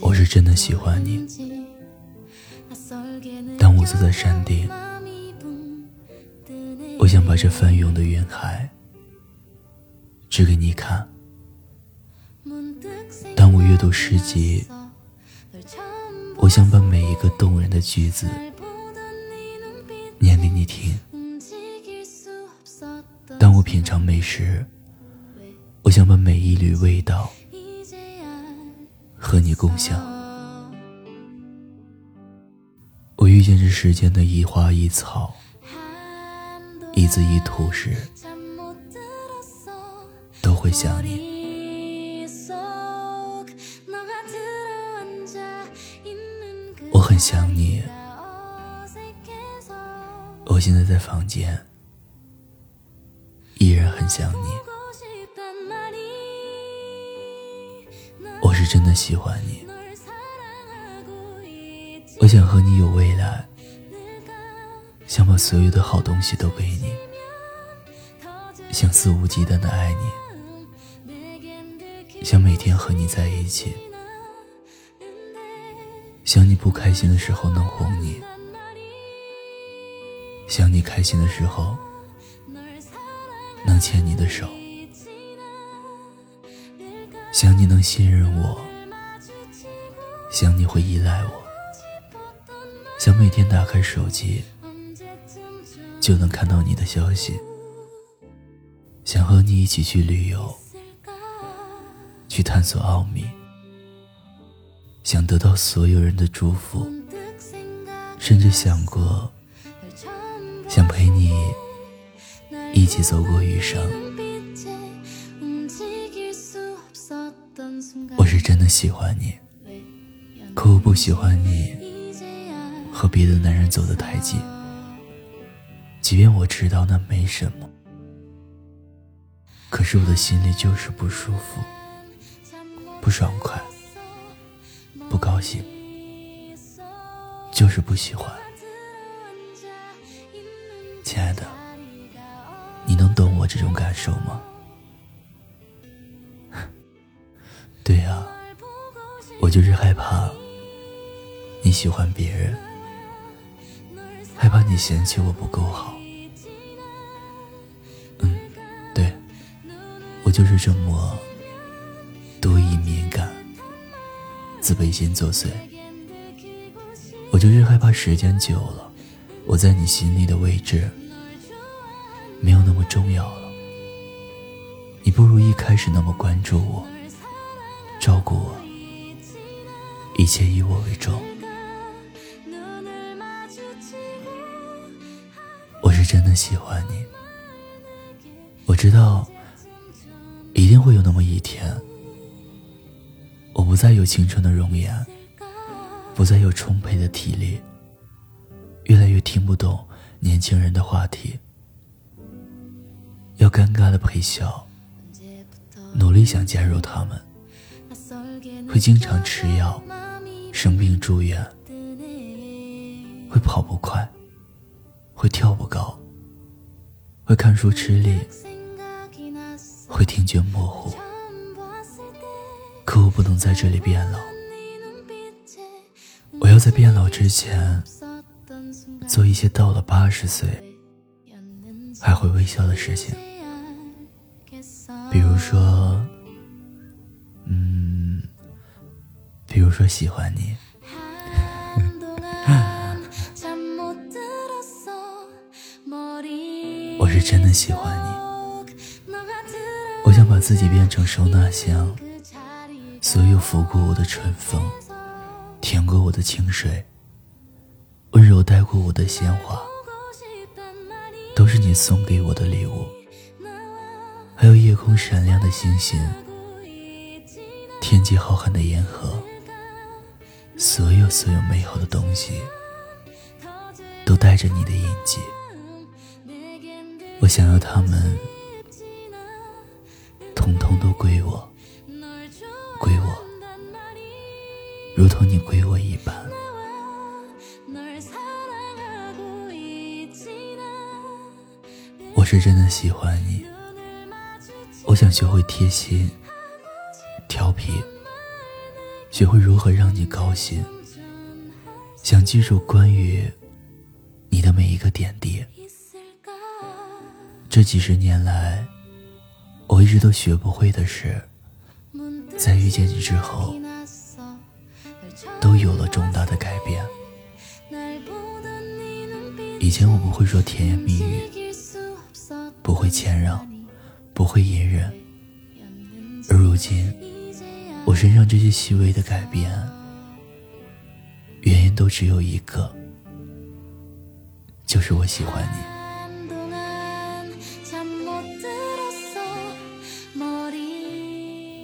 我是真的喜欢你。当我坐在山顶，我想把这翻涌的云海指给你看。当我阅读诗集，我想把每一个动人的句子听。当我品尝美食，我想把每一缕味道和你共享。我遇见这世间的一花一草、一字一图时，都会想你。我很想你，我现在在房间。依然很想你，我是真的喜欢你，我想和你有未来，想把所有的好东西都给你，想肆无忌惮的爱你，想每天和你在一起，想你不开心的时候能哄你，想你开心的时候。能牵你的手，想你能信任我，想你会依赖我，想每天打开手机就能看到你的消息，想和你一起去旅游，去探索奥秘，想得到所有人的祝福，甚至想过想陪你。一起走过余生，我是真的喜欢你，可我不喜欢你和别的男人走得太近。即便我知道那没什么，可是我的心里就是不舒服、不爽快、不高兴，就是不喜欢，亲爱的。你能懂我这种感受吗？对呀，我就是害怕你喜欢别人，害怕你嫌弃我不够好。嗯，对，我就是这么多疑敏感、自卑心作祟。我就是害怕时间久了，我在你心里的位置。没有那么重要了，你不如一开始那么关注我、照顾我，一切以我为重。我是真的喜欢你，我知道一定会有那么一天，我不再有青春的容颜，不再有充沛的体力，越来越听不懂年轻人的话题。要尴尬的陪笑，努力想加入他们，会经常吃药，生病住院，会跑不快，会跳不高，会看书吃力，会听觉模糊。可我不能在这里变老，我要在变老之前，做一些到了八十岁还会微笑的事情。比如说，嗯，比如说喜欢你，我是真的喜欢你。我想把自己变成收纳箱，所有拂过我的春风，舔过我的清水，温柔带过我的鲜花，都是你送给我的礼物。还有夜空闪亮的星星，天际浩瀚的银河，所有所有美好的东西，都带着你的印记。我想要它们，统统都归我，归我，如同你是真的喜欢你，我想学会贴心、调皮，学会如何让你高兴，想记住关于你的每一个点滴。这几十年来，我一直都学不会的是，在遇见你之后，都有了重大的改变。以前我不会说甜言蜜语，会谦让，不会隐忍，而如今，我身上这些细微的改变，原因都只有一个，就是我喜欢你。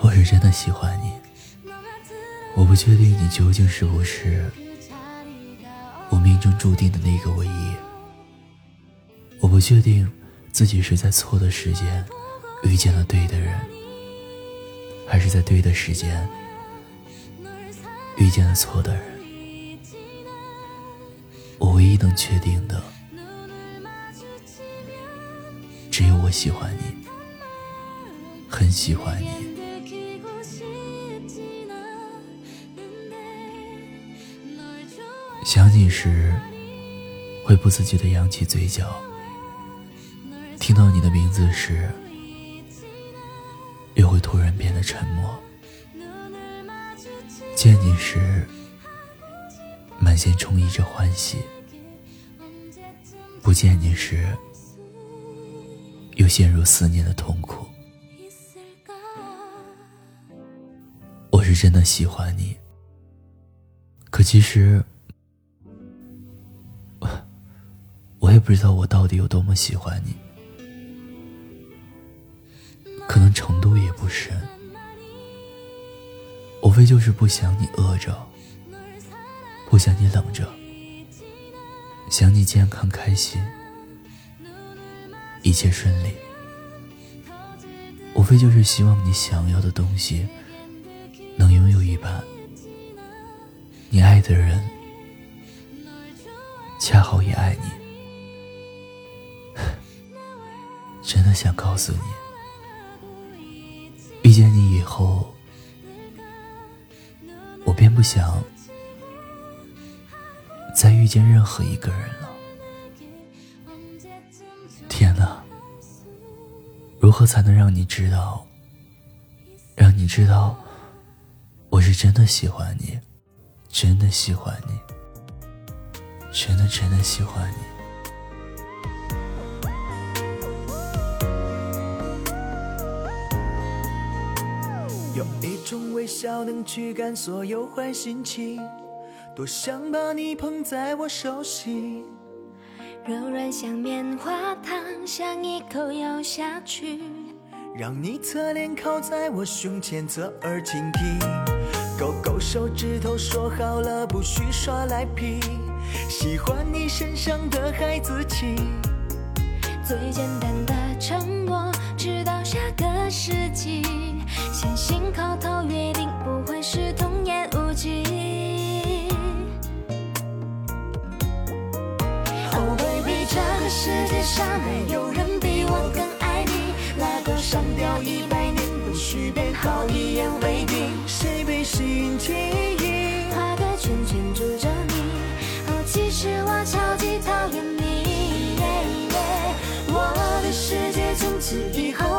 我是真的喜欢你，我不确定你究竟是不是。我命中注定的那个唯一，我不确定自己是在错的时间遇见了对的人，还是在对的时间遇见了错的人。我唯一能确定的，只有我喜欢你，很喜欢你。想你时，会不自觉的扬起嘴角；听到你的名字时，又会突然变得沉默。见你时，满心充溢着欢喜；不见你时，又陷入思念的痛苦。我是真的喜欢你，可其实。我也不知道我到底有多么喜欢你，可能程度也不深，无非就是不想你饿着，不想你冷着，想你健康开心，一切顺利，无非就是希望你想要的东西能拥有一半，你爱的人恰好也爱你。真的想告诉你，我便不想再遇见任何一个人了。天哪，如何才能让你知道，让你知道我是真的喜欢你，真的喜欢你，真的真的喜欢你。用一种微笑能驱赶所有坏心情，多想把你捧在我手心，柔软像棉花糖，想一口咬下去，让你侧脸靠在我胸前侧耳倾听，勾勾手指头说好了不许耍赖皮，喜欢你身上的孩子气，最简单的承诺，直到下个世纪。先行口头约定，不会是童言无忌。Oh baby，这个世界上没有人比我更爱你。拉钩上吊一百年，不许变好，一言为定。谁被心记忆？画个圈圈住着你。哦，其实我超级讨厌你。我的世界从此以后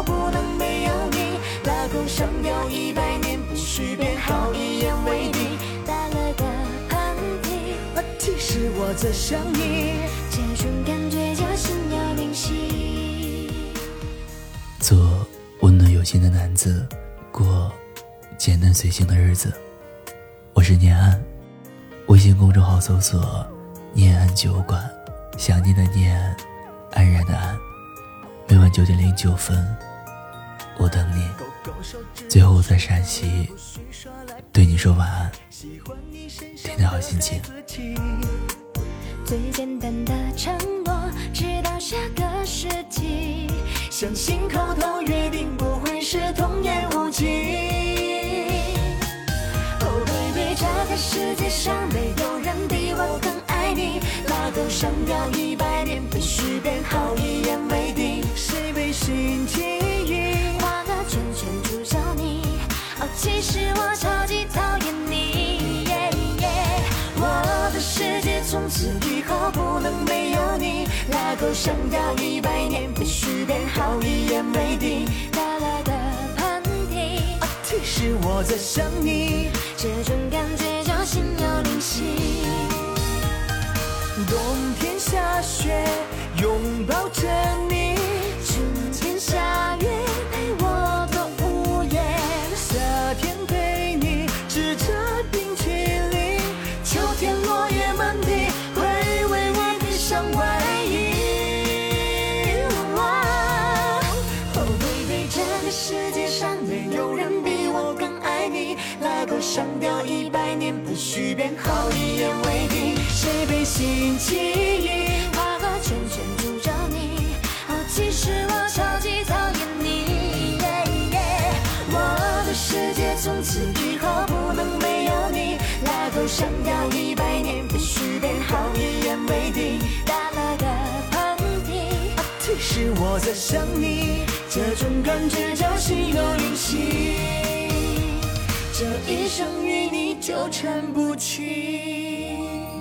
一百年，不许变好，一言为定。打了个喷嚏，其实我在想你。这种感觉叫心有灵犀。做温暖有心的男子，过简单随性的日子。我是念安，微信公众号搜索“念安酒馆”，想念的念，安然的安。每晚九点零九分，我等你。最后，在陕西对你说晚安，天天好心情。最简单的承诺，直到下个世纪，相信口头约定不会是童言无忌。Oh baby，这个世界上没有人比我更爱你，拉钩上吊一百年，必须变好，一言为定。是以后不能没有你拉钩上吊一百年不许变好一言为定。打了个喷嚏。其实我在想你这种感觉叫心有灵犀。冬天下雪拥抱着你。好，一言为定。谁被心记忆？画个圈圈住着你。哦，其实我超级讨厌你。我的世界从此以后不能没有你。拉钩上吊一百年，必须变好，一言为定。打了个喷嚏。提示我在想你，这种感觉叫心有灵犀，这一生与你纠缠不清。